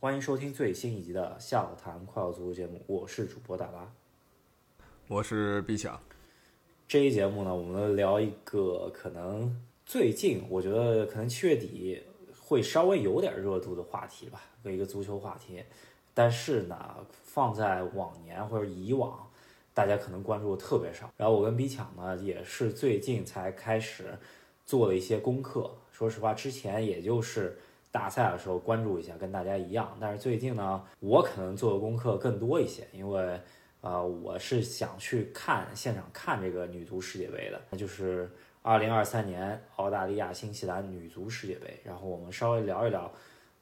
欢迎收听最新一集的《笑谈快乐足球》节目，我是主播大巴，我是毕强。这一节目呢，我们聊一个可能最近我觉得可能七月底会稍微有点热度的话题吧，一个足球话题。但是呢，放在往年或者以往，大家可能关注的特别少。然后我跟比强呢，也是最近才开始做了一些功课。说实话，之前也就是大赛的时候关注一下，跟大家一样。但是最近呢，我可能做的功课更多一些，因为呃，我是想去看现场看这个女足世界杯的，那就是二零二三年澳大利亚新西兰女足世界杯。然后我们稍微聊一聊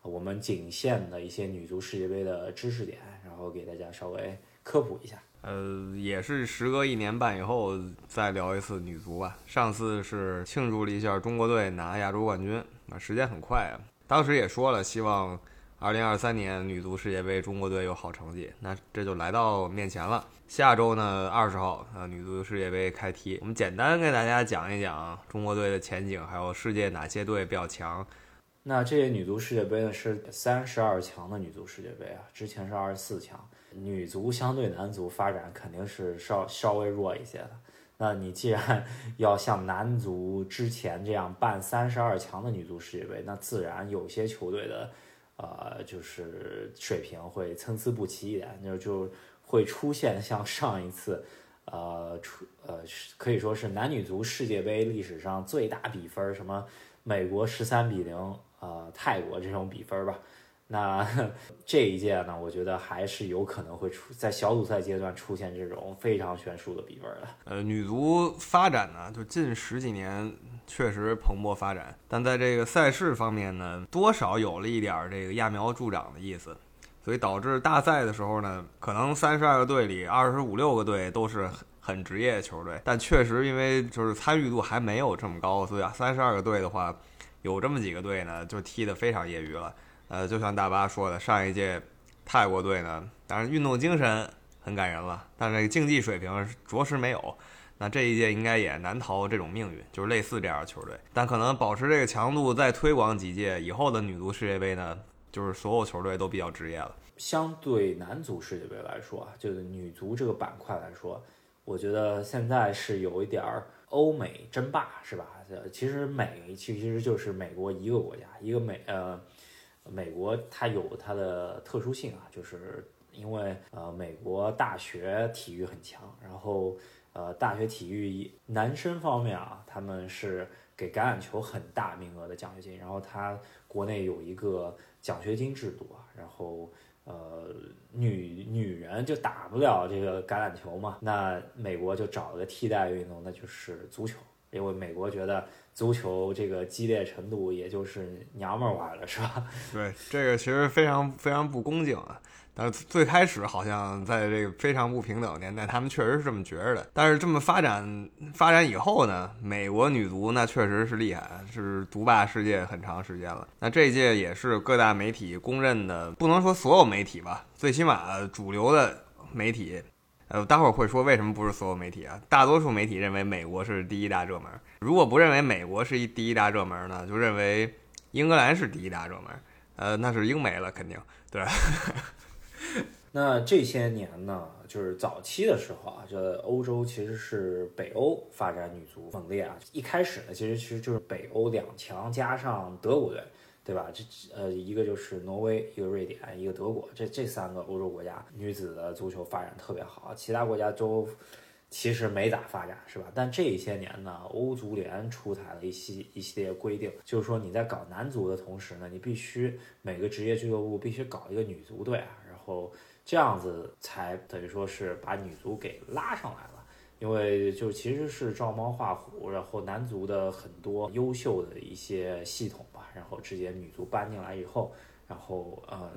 我们仅限的一些女足世界杯的知识点，然后给大家稍微科普一下。呃，也是时隔一年半以后再聊一次女足吧。上次是庆祝了一下中国队拿亚洲冠军，啊，时间很快啊。当时也说了，希望2023年女足世界杯中国队有好成绩。那这就来到面前了。下周呢，二十号啊，女足世界杯开踢。我们简单给大家讲一讲中国队的前景，还有世界哪些队比较强。那这些女足世界杯呢，是三十二强的女足世界杯啊，之前是二十四强。女足相对男足发展肯定是稍稍微弱一些的。那你既然 要像男足之前这样办三十二强的女足世界杯，那自然有些球队的，呃，就是水平会参差不齐一点，就就会出现像上一次，呃，出呃可以说是男女足世界杯历史上最大比分，什么美国十三比零，呃，泰国这种比分吧。那 这一届呢，我觉得还是有可能会出在小组赛阶段出现这种非常悬殊的比分的。呃，女足发展呢，就近十几年确实蓬勃发展，但在这个赛事方面呢，多少有了一点这个揠苗助长的意思，所以导致大赛的时候呢，可能三十二个队里二十五六个队都是很职业球队，但确实因为就是参与度还没有这么高，所以啊，三十二个队的话，有这么几个队呢，就踢得非常业余了。呃，就像大巴说的，上一届泰国队呢，当然运动精神很感人了，但这个竞技水平着实没有。那这一届应该也难逃这种命运，就是类似这样的球队。但可能保持这个强度再推广几届以后的女足世界杯呢，就是所有球队都比较职业了。相对男足世界杯来说啊，就是女足这个板块来说，我觉得现在是有一点儿欧美争霸，是吧？其实美其实就是美国一个国家，一个美呃。美国它有它的特殊性啊，就是因为呃美国大学体育很强，然后呃大学体育男生方面啊，他们是给橄榄球很大名额的奖学金，然后它国内有一个奖学金制度啊，然后呃女女人就打不了这个橄榄球嘛，那美国就找了个替代运动，那就是足球，因为美国觉得。足球这个激烈程度，也就是娘们儿玩的是吧？对，这个其实非常非常不恭敬啊。但是最开始好像在这个非常不平等年代，他们确实是这么觉着的。但是这么发展发展以后呢，美国女足那确实是厉害，是独霸世界很长时间了。那这一届也是各大媒体公认的，不能说所有媒体吧，最起码主流的媒体。呃，待会儿会说为什么不是所有媒体啊？大多数媒体认为美国是第一大热门。如果不认为美国是一第一大热门呢，就认为英格兰是第一大热门。呃，那是英美了，肯定对。那这些年呢，就是早期的时候啊，这欧洲其实是北欧发展女足猛烈啊。一开始呢，其实其实就是北欧两强加上德国队。对吧？这呃，一个就是挪威，一个瑞典，一个德国，这这三个欧洲国家女子的足球发展特别好，其他国家都其实没咋发展，是吧？但这一些年呢，欧足联出台了一系一系列规定，就是说你在搞男足的同时呢，你必须每个职业俱乐部必须搞一个女足队啊，然后这样子才等于说是把女足给拉上来了。因为就其实是照猫画虎，然后男足的很多优秀的一些系统，然后直接女足搬进来以后，然后呃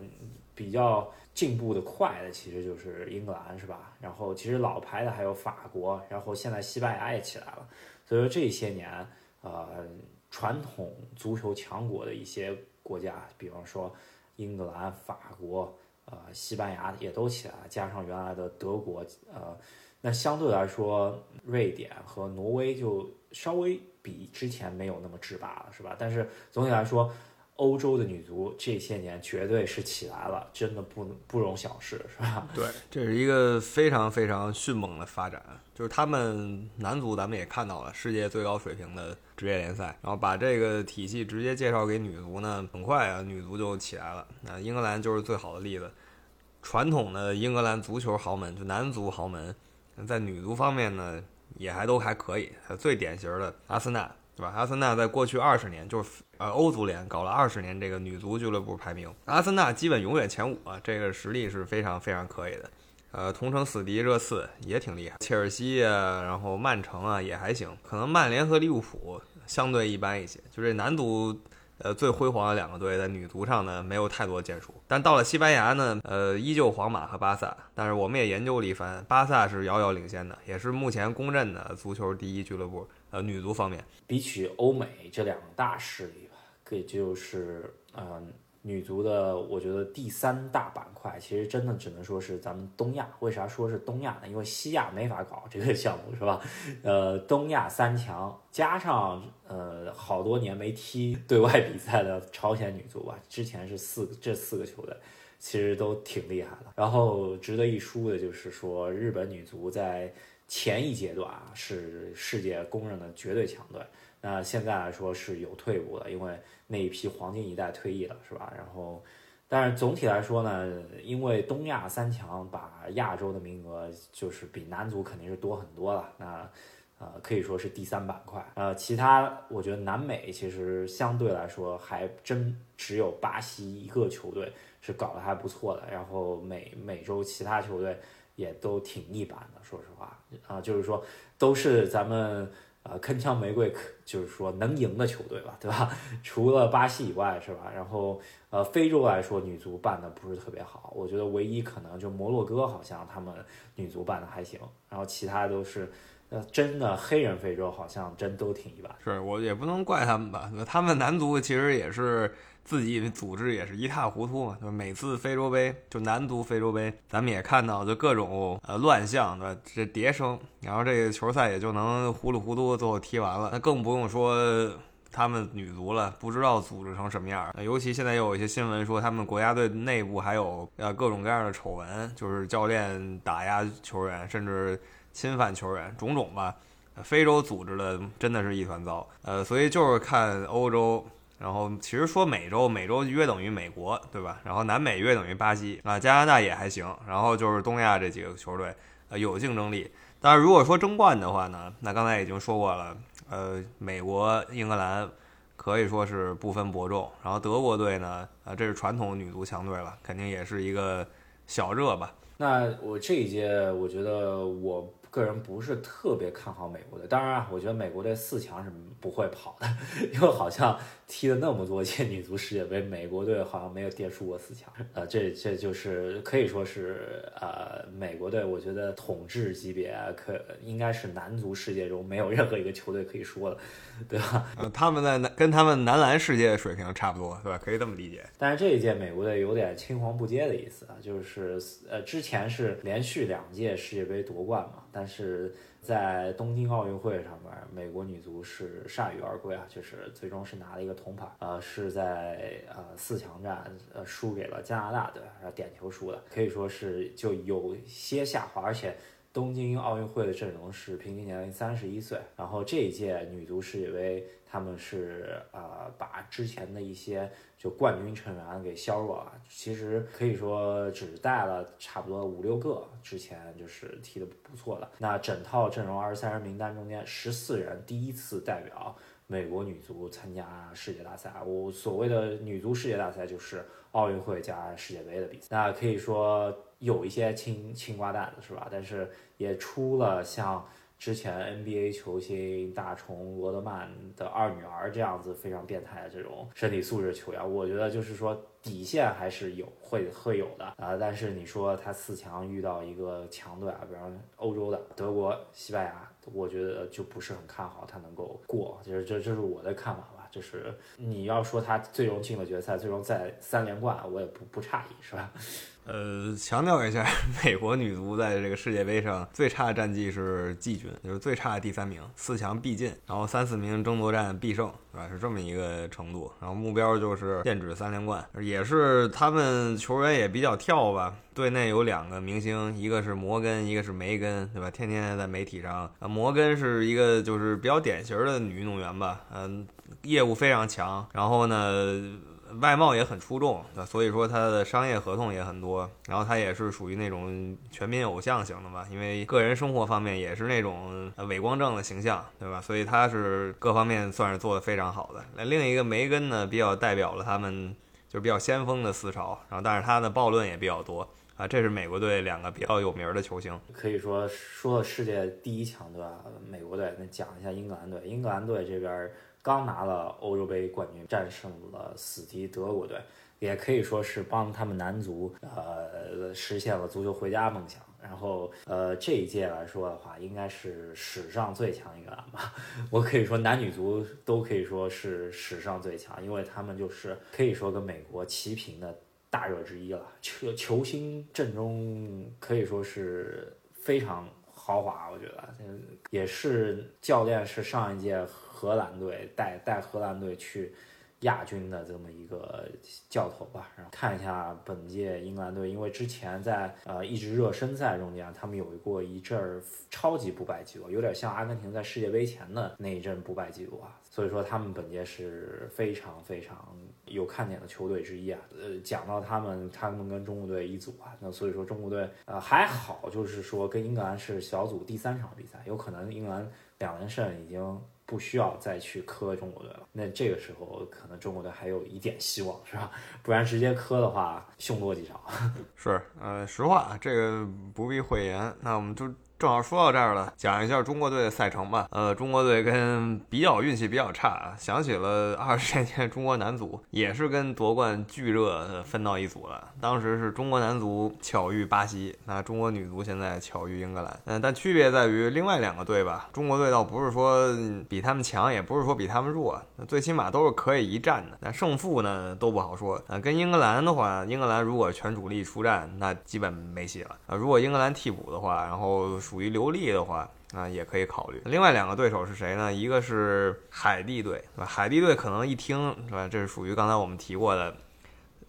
比较进步的快的其实就是英格兰是吧？然后其实老牌的还有法国，然后现在西班牙也起来了，所以说这些年呃传统足球强国的一些国家，比方说英格兰、法国、呃西班牙也都起来，加上原来的德国呃。那相对来说，瑞典和挪威就稍微比之前没有那么制霸了，是吧？但是总体来说，欧洲的女足这些年绝对是起来了，真的不不容小视，是吧？对，这是一个非常非常迅猛的发展。就是他们男足，咱们也看到了世界最高水平的职业联赛，然后把这个体系直接介绍给女足呢，很快啊，女足就起来了。那英格兰就是最好的例子，传统的英格兰足球豪门，就男足豪门，在女足方面呢，也还都还可以。最典型的阿森纳。对吧？阿森纳在过去二十年，就是呃欧足联搞了二十年这个女足俱乐部排名，阿森纳基本永远前五啊，这个实力是非常非常可以的。呃，同城死敌热刺也挺厉害，切尔西啊，然后曼城啊也还行，可能曼联和利物浦相对一般一些。就这男足，呃最辉煌的两个队在女足上呢没有太多建树，但到了西班牙呢，呃依旧皇马和巴萨。但是我们也研究了一番，巴萨是遥遥领先的，也是目前公认的足球第一俱乐部。呃，女足方面，比起欧美这两大势力吧，可以就是嗯，女足的，我觉得第三大板块，其实真的只能说是咱们东亚。为啥说是东亚呢？因为西亚没法搞这个项目，是吧？呃，东亚三强加上呃好多年没踢对外比赛的朝鲜女足吧，之前是四这四个球队，其实都挺厉害的。然后值得一说的就是说，日本女足在。前一阶段啊是世界公认的绝对强队，那现在来说是有退步的，因为那一批黄金一代退役了，是吧？然后，但是总体来说呢，因为东亚三强把亚洲的名额就是比男足肯定是多很多了，那呃可以说是第三板块。呃，其他我觉得南美其实相对来说还真只有巴西一个球队是搞得还不错的，然后美美洲其他球队。也都挺一般的，说实话啊，就是说都是咱们呃铿锵玫瑰可，就是说能赢的球队吧，对吧？除了巴西以外，是吧？然后呃，非洲来说，女足办的不是特别好，我觉得唯一可能就摩洛哥好像他们女足办的还行，然后其他都是呃真的黑人非洲好像真都挺一般。是我也不能怪他们吧，那他们男足其实也是。自己组织也是一塌糊涂嘛，就每次非洲杯就男足非洲杯，咱们也看到就各种呃乱象，对吧？这迭生，然后这个球赛也就能糊里糊涂最后踢完了。那更不用说他们女足了，不知道组织成什么样儿。尤其现在又有一些新闻说他们国家队内部还有呃各种各样的丑闻，就是教练打压球员，甚至侵犯球员，种种吧。非洲组织的真的是一团糟。呃，所以就是看欧洲。然后其实说美洲，美洲约等于美国，对吧？然后南美约等于巴西啊，加拿大也还行。然后就是东亚这几个球队，呃，有竞争力。但是如果说争冠的话呢，那刚才已经说过了，呃，美国、英格兰可以说是不分伯仲。然后德国队呢，啊，这是传统女足强队了，肯定也是一个小热吧。那我这一届，我觉得我。个人不是特别看好美国队，当然，我觉得美国队四强是不会跑的，因为好像踢了那么多届女足世界杯，美国队好像没有跌出过四强。呃，这这就是可以说是呃，美国队，我觉得统治级别可应该是男足世界中没有任何一个球队可以说的，对吧？呃，他们在男跟他们男篮世界水平差不多，对吧？可以这么理解。但是这一届美国队有点青黄不接的意思啊，就是呃，之前是连续两届世界杯夺冠嘛，但是在东京奥运会上面，美国女足是铩羽而归啊，就是最终是拿了一个铜牌，呃，是在呃四强战呃输给了加拿大队，然后点球输的，可以说是就有些下滑，而且。东京奥运会的阵容是平均年龄三十一岁，然后这一届女足世界杯，他们是呃把之前的一些就冠军成员给削弱了，其实可以说只带了差不多五六个之前就是踢的不错的，那整套阵容二十三人名单中间十四人第一次代表美国女足参加世界大赛，我所谓的女足世界大赛就是奥运会加世界杯的比赛，那可以说。有一些青青瓜蛋子是吧？但是也出了像之前 NBA 球星大虫罗德曼的二女儿这样子非常变态的这种身体素质球员，我觉得就是说底线还是有会会有的啊。但是你说他四强遇到一个强队啊，比方欧洲的德国、西班牙，我觉得就不是很看好他能够过。就是这这是我的看法吧。就是你要说他最终进了决赛，最终在三连冠，我也不不诧异，是吧？呃，强调一下，美国女足在这个世界杯上最差战绩是季军，就是最差的第三名，四强必进，然后三四名争夺战必胜，对吧？是这么一个程度。然后目标就是剑指三连冠，也是他们球员也比较跳吧。队内有两个明星，一个是摩根，一个是梅根，对吧？天天在媒体上，摩根是一个就是比较典型的女运动员吧，嗯，业务非常强，然后呢。外貌也很出众，那所以说他的商业合同也很多。然后他也是属于那种全民偶像型的吧，因为个人生活方面也是那种伪光正的形象，对吧？所以他是各方面算是做的非常好的。那另一个梅根呢，比较代表了他们就比较先锋的思潮。然后但是他的暴论也比较多啊。这是美国队两个比较有名的球星。可以说说世界第一强队，美国队。那讲一下英格兰队，英格兰队这边。刚拿了欧洲杯冠军，战胜了死敌德国队，也可以说是帮他们男足呃实现了足球回家梦想。然后呃这一届来说的话，应该是史上最强英格兰吧。我可以说男女足都可以说是史上最强，因为他们就是可以说跟美国齐平的大热之一了。球球星阵中可以说是非常豪华，我觉得也是教练是上一届。荷兰队带带荷兰队去亚军的这么一个教头吧，然后看一下本届英格兰队，因为之前在呃一直热身赛中间，他们有过一阵儿超级不败记录，有点像阿根廷在世界杯前的那一阵不败记录啊，所以说他们本届是非常非常有看点的球队之一啊。呃，讲到他们，他们跟中国队一组啊，那所以说中国队呃还好，就是说跟英格兰是小组第三场比赛，有可能英格兰两连胜已经。不需要再去磕中国队了，那这个时候可能中国队还有一点希望，是吧？不然直接磕的话，凶多吉少。是，呃，实话，这个不必讳言。那我们就。正好说到这儿了，讲一下中国队的赛程吧。呃，中国队跟比较运气比较差啊，想起了二十年前中国男足也是跟夺冠巨热分到一组了。当时是中国男足巧遇巴西，那中国女足现在巧遇英格兰。嗯，但区别在于另外两个队吧，中国队倒不是说比他们强，也不是说比他们弱，最起码都是可以一战的。但胜负呢都不好说。呃，跟英格兰的话，英格兰如果全主力出战，那基本没戏了。啊，如果英格兰替补的话，然后。属于流利的话，啊，也可以考虑。另外两个对手是谁呢？一个是海地队，对吧？海地队可能一听，是吧？这是属于刚才我们提过的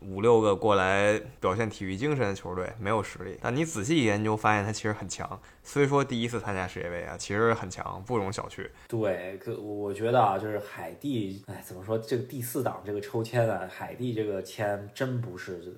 五六个过来表现体育精神的球队，没有实力。但你仔细研究，发现他其实很强。虽说第一次参加世界杯啊，其实很强，不容小觑。对，可我觉得啊，就是海地，哎，怎么说？这个第四档这个抽签啊，海地这个签真不是。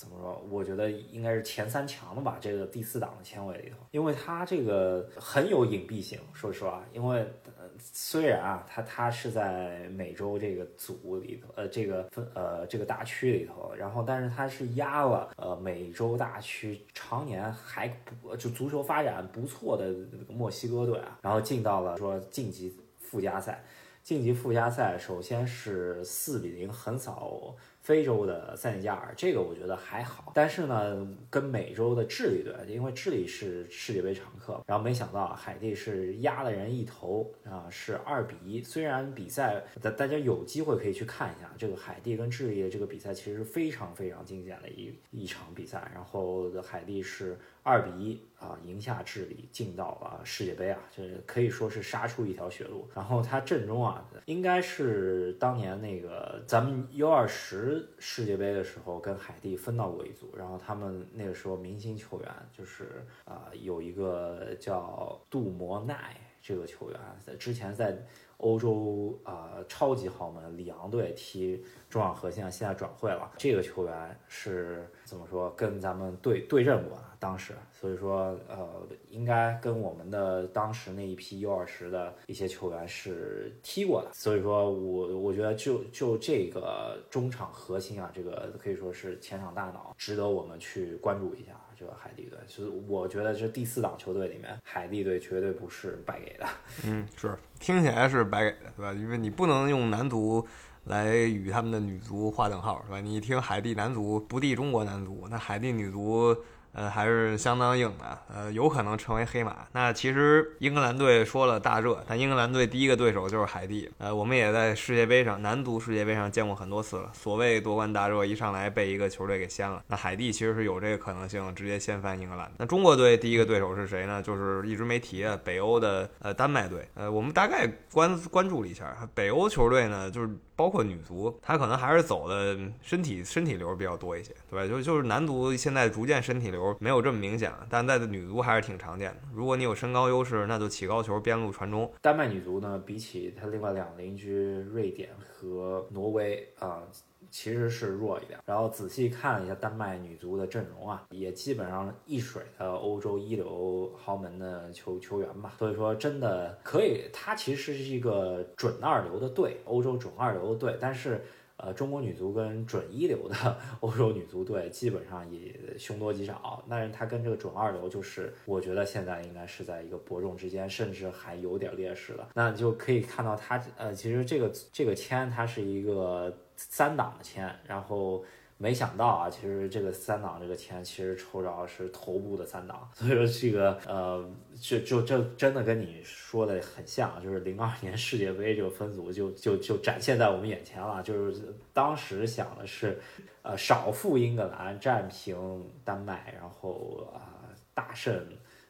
怎么说？我觉得应该是前三强的吧，这个第四档的签位里头，因为它这个很有隐蔽性。说实话，因为虽然啊，它它是在美洲这个组里头，呃，这个分呃这个大区里头，然后但是它是压了呃美洲大区常年还不就足球发展不错的墨西哥队啊，然后进到了说晋级附加赛。晋级附加赛，首先是四比零横扫。非洲的塞内加尔，这个我觉得还好，但是呢，跟美洲的智利队，因为智利是世界杯常客，然后没想到海地是压了人一头啊，是二比一。虽然比赛大大家有机会可以去看一下这个海地跟智利的这个比赛，其实非常非常惊险的一一场比赛，然后海地是。二比一啊，赢下智利，进到了世界杯啊，这可以说是杀出一条血路。然后他阵中啊，应该是当年那个咱们 U 二十世界杯的时候跟海地分到过一组。然后他们那个时候明星球员就是啊，有一个叫杜摩奈这个球员，在之前在欧洲啊超级豪门里昂队踢中场核心，现在转会了。这个球员是怎么说？跟咱们对对阵过。当时，所以说，呃，应该跟我们的当时那一批 U 二十的一些球员是踢过的，所以说我我觉得就就这个中场核心啊，这个可以说是前场大脑，值得我们去关注一下这个海地队。所以我觉得这第四档球队里面，海地队绝对不是白给的。嗯，是听起来是白给的，对吧？因为你不能用男足。来与他们的女足划等号，是吧？你一听海地男足不敌中国男足，那海地女足呃，还是相当硬的，呃，有可能成为黑马。那其实英格兰队说了大热，但英格兰队第一个对手就是海地。呃，我们也在世界杯上，男足世界杯上见过很多次了。所谓夺冠大热，一上来被一个球队给掀了。那海地其实是有这个可能性，直接掀翻英格兰。那中国队第一个对手是谁呢？就是一直没提啊，北欧的呃丹麦队。呃，我们大概关关注了一下，北欧球队呢，就是。包括女足，她可能还是走的身体身体流比较多一些，对吧？就就是男足现在逐渐身体流没有这么明显了，但在女足还是挺常见的。如果你有身高优势，那就起高球，边路传中。丹麦女足呢，比起她另外两个邻居瑞典和挪威啊。其实是弱一点，然后仔细看了一下丹麦女足的阵容啊，也基本上一水的欧洲一流豪门的球球员吧，所以说真的可以，它其实是一个准二流的队，欧洲准二流的队，但是呃，中国女足跟准一流的 欧洲女足队基本上也凶多吉少，但是她跟这个准二流就是我觉得现在应该是在一个伯仲之间，甚至还有点劣势了，那就可以看到她呃，其实这个这个签它是一个。三档的签，然后没想到啊，其实这个三档这个签其实抽着是头部的三档，所以说这个呃，就就这真的跟你说的很像，就是零二年世界杯这个分组就就就展现在我们眼前了，就是当时想的是，呃，少负英格兰，战平丹麦，然后啊大胜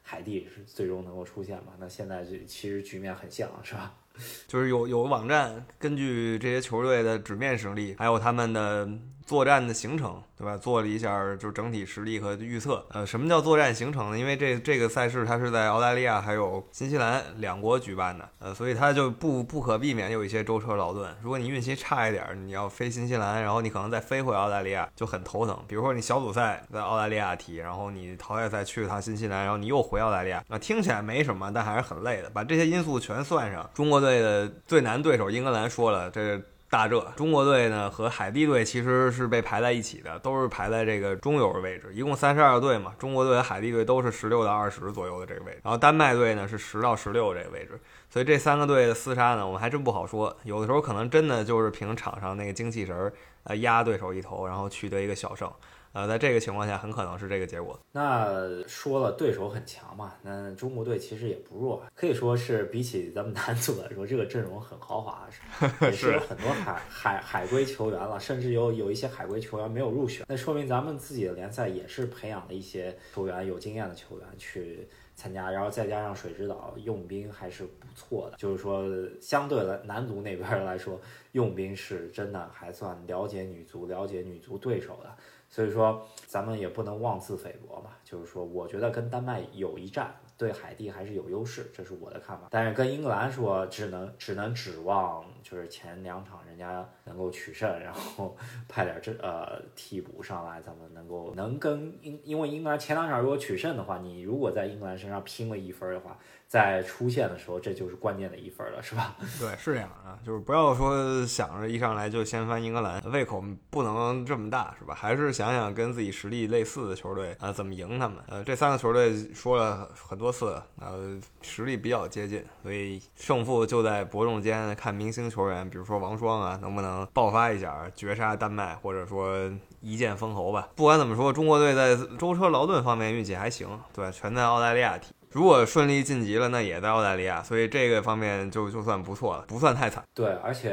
海地，是最终能够出现嘛？那现在这其实局面很像，是吧？就是有有网站根据这些球队的纸面实力，还有他们的作战的行程。对吧？做了一下就是整体实力和预测。呃，什么叫作战行程呢？因为这这个赛事它是在澳大利亚还有新西兰两国举办的，呃，所以它就不不可避免有一些舟车劳顿。如果你运气差一点，你要飞新西兰，然后你可能再飞回澳大利亚就很头疼。比如说你小组赛在澳大利亚踢，然后你淘汰赛去了趟新西兰，然后你又回澳大利亚，那听起来没什么，但还是很累的。把这些因素全算上，中国队的最难对手英格兰说了，这。大热，中国队呢和海地队其实是被排在一起的，都是排在这个中游的位置，一共三十二队嘛。中国队和海地队都是十六到二十左右的这个位置，然后丹麦队呢是十到十六这个位置，所以这三个队的厮杀呢，我们还真不好说。有的时候可能真的就是凭场上那个精气神儿，呃，压对手一头，然后取得一个小胜。呃，在这个情况下，很可能是这个结果。那说了，对手很强嘛，那中国队其实也不弱，可以说是比起咱们男足来说，这个阵容很豪华，也是有很多海海海归球员了，甚至有有一些海归球员没有入选，那说明咱们自己的联赛也是培养了一些球员，有经验的球员去参加，然后再加上水之岛用兵还是不错的，就是说相对来男足那边来说，用兵是真的还算了解女足，了解女足对手的。所以说，咱们也不能妄自菲薄嘛。就是说，我觉得跟丹麦有一战，对海地还是有优势，这是我的看法。但是跟英格兰说，只能只能指望就是前两场人家能够取胜，然后派点这呃替补上来，咱们能够能跟英，因为英格兰前两场如果取胜的话，你如果在英格兰身上拼了一分的话。在出现的时候，这就是关键的一分了，是吧？对，是这样啊，就是不要说想着一上来就掀翻英格兰，胃口不能这么大，是吧？还是想想跟自己实力类似的球队啊，怎么赢他们？呃，这三个球队说了很多次，呃，实力比较接近，所以胜负就在伯仲间，看明星球员，比如说王霜啊，能不能爆发一下，绝杀丹麦，或者说一剑封喉吧。不管怎么说，中国队在舟车劳顿方面运气还行，对，全在澳大利亚踢。如果顺利晋级了，那也在澳大利亚，所以这个方面就就算不错了，不算太惨。对，而且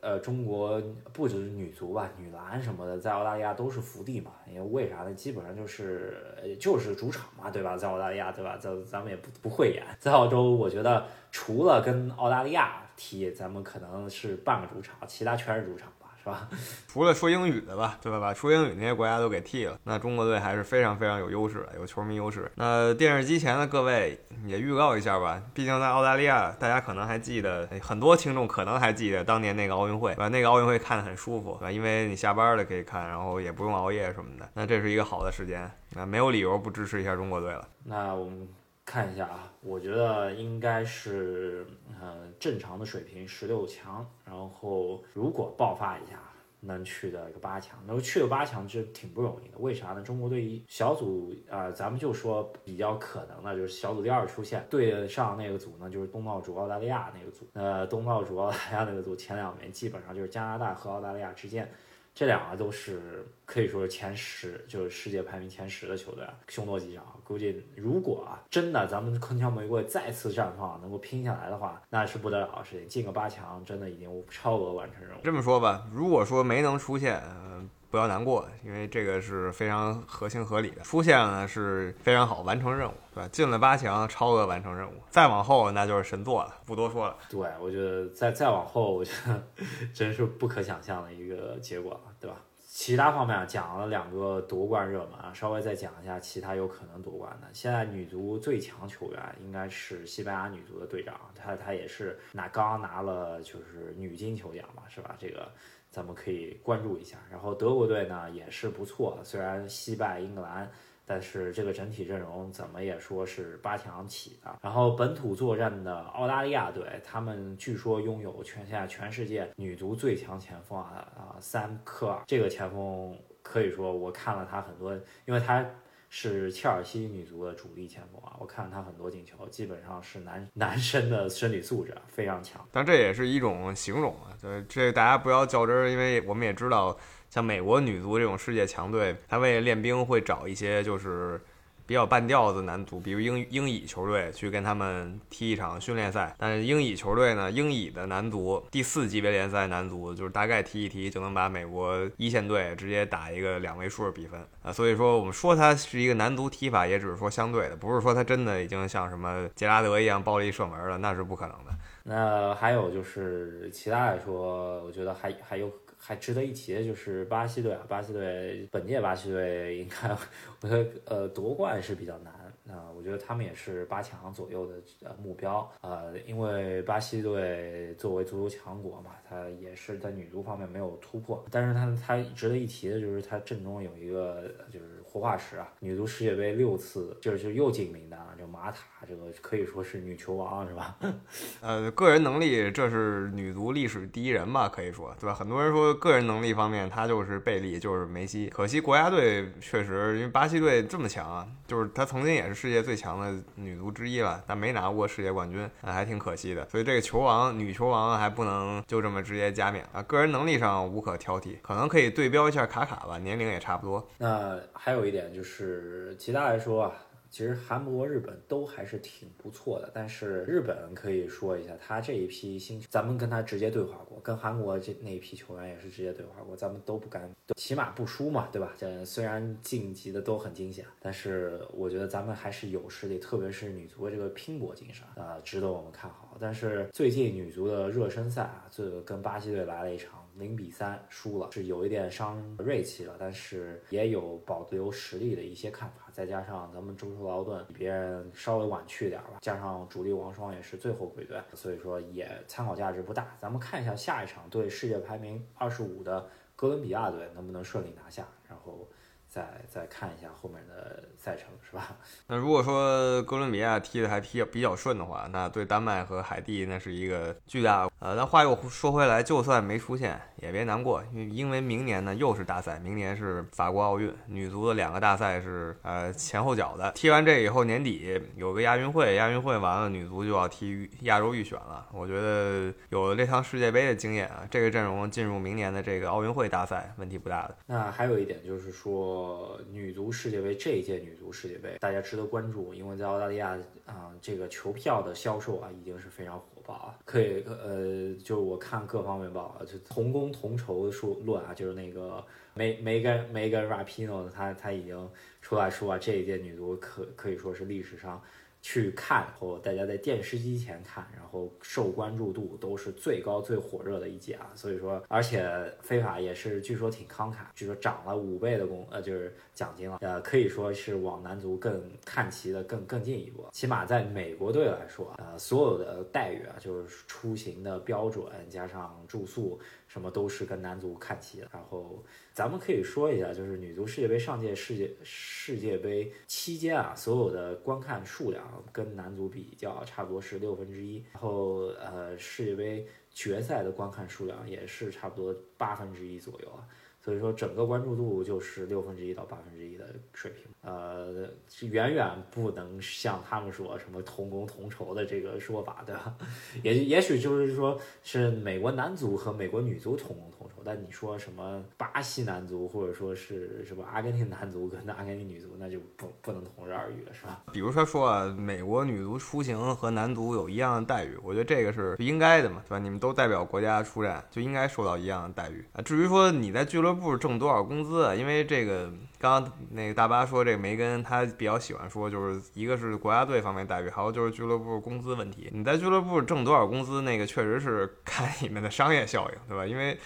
呃，中国不只是女足吧，女篮什么的，在澳大利亚都是福地嘛。因为为啥呢？基本上就是就是主场嘛，对吧？在澳大利亚，对吧？咱咱们也不不会演。在澳洲，我觉得除了跟澳大利亚踢，咱们可能是半个主场，其他全是主场。是吧？除了说英语的吧，对吧？把说英语那些国家都给替了，那中国队还是非常非常有优势的，有球迷优势。那电视机前的各位也预告一下吧，毕竟在澳大利亚，大家可能还记得，很多听众可能还记得当年那个奥运会，把那个奥运会看得很舒服，对吧？因为你下班了可以看，然后也不用熬夜什么的，那这是一个好的时间，那没有理由不支持一下中国队了。那我们。看一下啊，我觉得应该是呃正常的水平，十六强。然后如果爆发一下，能去的一个八强。能去了八强就挺不容易的。为啥呢？中国队小组啊，咱们就说比较可能的就是小组第二出现，对上那个组呢就是东道主澳大利亚那个组。呃，东道主澳大利亚那个组前两名基本上就是加拿大和澳大利亚之间。这两个都是可以说是前十，就是世界排名前十的球队，凶多吉少。估计如果啊，真的咱们铿锵玫瑰再次绽放，能够拼下来的话，那是不得了的事情，进个八强，真的已经超额完成任务。这么说吧，如果说没能出现，呃，不要难过，因为这个是非常合情合理的。出现了是非常好，完成任务，对吧？进了八强，超额完成任务。再往后那就是神作了，不多说了。对，我觉得再再往后，我觉得 真是不可想象的一个结果了，对吧？其他方面讲了两个夺冠热门啊，稍微再讲一下其他有可能夺冠的。现在女足最强球员应该是西班牙女足的队长，她她也是拿刚刚拿了就是女金球奖嘛，是吧？这个咱们可以关注一下。然后德国队呢也是不错，虽然惜败英格兰。但是这个整体阵容怎么也说是八强起的。然后本土作战的澳大利亚队，他们据说拥有全现在全世界女足最强前锋啊啊，三科尔这个前锋可以说我看了他很多，因为他是切尔西女足的主力前锋啊，我看了他很多进球，基本上是男 男生的身体素质非常强。但这也是一种形容啊，这这大家不要较真儿，因为我们也知道。像美国女足这种世界强队，他为了练兵会找一些就是比较半吊子男足，比如英英乙球队去跟他们踢一场训练赛。但是英乙球队呢，英乙的男足第四级别联赛男足就是大概踢一踢就能把美国一线队直接打一个两位数的比分啊。所以说我们说他是一个男足踢法，也只是说相对的，不是说他真的已经像什么杰拉德一样暴力射门了，那是不可能的。那还有就是其他来说，我觉得还还有。还值得一提的就是巴西队啊，巴西队本届巴西队应该，我觉得呃夺冠是比较难啊，我觉得他们也是八强左右的呃目标呃，因为巴西队作为足球强国嘛，它也是在女足方面没有突破，但是它它值得一提的就是它阵中有一个就是活化石啊，女足世界杯六次就是就又进名单了，就马塔。这个可以说是女球王是吧？呃，个人能力这是女足历史第一人吧，可以说对吧？很多人说个人能力方面，她就是贝利，就是梅西。可惜国家队确实，因为巴西队这么强啊，就是她曾经也是世界最强的女足之一了，但没拿过世界冠军，那还挺可惜的。所以这个球王，女球王还不能就这么直接加冕啊。个人能力上无可挑剔，可能可以对标一下卡卡吧，年龄也差不多。那还有一点就是其他来说啊。其实韩国、日本都还是挺不错的，但是日本可以说一下，他这一批新，咱们跟他直接对话过，跟韩国这那一批球员也是直接对话过，咱们都不敢，起码不输嘛，对吧？这虽然晋级的都很惊险，但是我觉得咱们还是有实力，特别是女足的这个拼搏精神啊，值得我们看好。但是最近女足的热身赛啊，这个跟巴西队来了一场。零比三输了，是有一点伤锐气了，但是也有保留实力的一些看法。再加上咱们中途劳顿比别人稍微晚去点儿吧，加上主力王双也是最后归队，所以说也参考价值不大。咱们看一下下一场对世界排名二十五的哥伦比亚队能不能顺利拿下，然后。再再看一下后面的赛程，是吧？那如果说哥伦比亚踢的还比较比较顺的话，那对丹麦和海地那是一个巨大。呃，但话又说回来，就算没出现也别难过，因为因为明年呢又是大赛，明年是法国奥运，女足的两个大赛是呃前后脚的。踢完这以后，年底有个亚运会，亚运会完了，女足就要踢亚洲预选了。我觉得有了这趟世界杯的经验啊，这个阵容进入明年的这个奥运会大赛问题不大的。那还有一点就是说。呃，女足世界杯这一届女足世界杯，大家值得关注，因为在澳大利亚啊，这个球票的销售啊，已经是非常火爆啊。可以，呃，就是我看各方面报，就同工同酬说论啊，就是那个梅梅根梅根 Rapino，他他已经出来说啊，这一届女足可可以说是历史上。去看，或大家在电视机前看，然后受关注度都是最高、最火热的一届啊。所以说，而且非法也是据说挺慷慨，据说涨了五倍的工，呃，就是奖金了，呃，可以说是往男足更看齐的更更进一步。起码在美国队来说，呃，所有的待遇啊，就是出行的标准加上住宿。什么都是跟男足看齐的，然后咱们可以说一下，就是女足世界杯上届世界世界杯期间啊，所有的观看数量跟男足比较差不多是六分之一，然后呃世界杯决赛的观看数量也是差不多八分之一左右啊。所以说，整个关注度就是六分之一到八分之一的水平，呃，远远不能像他们说什么同工同酬的这个说法，对吧？也也许就是说是美国男足和美国女足同工同酬。但你说什么巴西男足或者说是什么阿根廷男足跟阿根廷女足，那就不不能同日而语了，是吧？比如说说啊，美国女足出行和男足有一样的待遇，我觉得这个是应该的嘛，对吧？你们都代表国家出战，就应该受到一样的待遇啊。至于说你在俱乐俱乐部挣多少工资啊，因为这个刚刚那个大巴说这个梅根他比较喜欢说，就是一个是国家队方面待遇，还有就是俱乐部工资问题。你在俱乐部挣多少工资，那个确实是看你们的商业效应，对吧？因为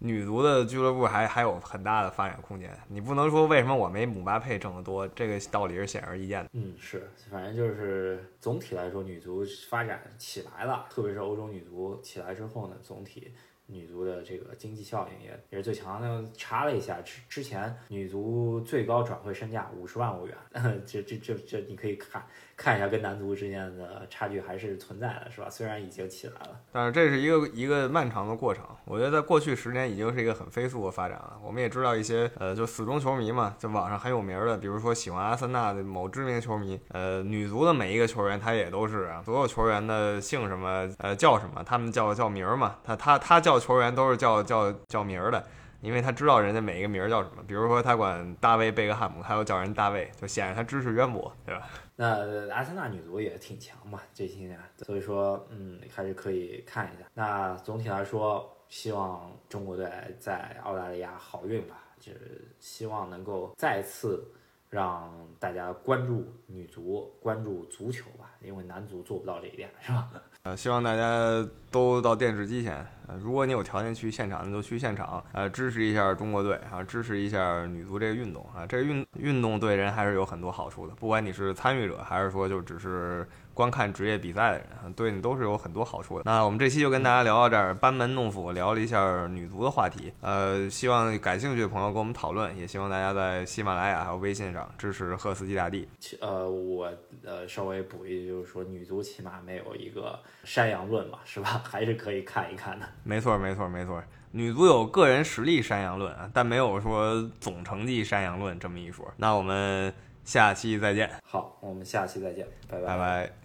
女足的俱乐部还还有很大的发展空间，你不能说为什么我没姆巴佩挣得多，这个道理是显而易见的。嗯，是，反正就是总体来说，女足发展起来了，特别是欧洲女足起来之后呢，总体女足的这个经济效应也也是最强的。查了一下，之之前女足最高转会身价五十万欧元，这这这这你可以看看一下，跟男足之间的差距还是存在的，是吧？虽然已经起来了，但是这是一个一个漫长的过程。我觉得在过去十年已经是一个很飞速的发展了。我们也知道一些呃，就死忠球迷嘛，就网上很有名的，比如说喜欢阿森纳的某知名球迷，呃，女足的每一个球员他也都是，所有球员的姓什么呃叫什么，他们叫叫名嘛，他他他叫球员都是叫叫叫名儿的。因为他知道人家每一个名儿叫什么，比如说他管大卫贝克汉姆，他又叫人大卫，就显得他知识渊博，对吧？那阿森纳女足也挺强嘛，这些年，所以说，嗯，还是可以看一下。那总体来说，希望中国队在澳大利亚好运吧，就是希望能够再次让大家关注女足，关注足球吧，因为男足做不到这一点，是吧？呃，希望大家都到电视机前。呃，如果你有条件去现场，那就去现场，呃，支持一下中国队啊，支持一下女足这个运动啊。这个运运动对人还是有很多好处的，不管你是参与者，还是说就只是观看职业比赛的人，对你都是有很多好处的。那我们这期就跟大家聊到这儿，班门弄斧聊了一下女足的话题。呃，希望感兴趣的朋友跟我们讨论，也希望大家在喜马拉雅还有微信上支持赫斯基大帝。呃，我呃稍微补一句，就是说女足起码没有一个山羊论嘛，是吧？还是可以看一看的。没错，没错，没错。女足有个人实力山羊论啊，但没有说总成绩山羊论这么一说。那我们下期再见，好，我们下期再见，拜拜拜。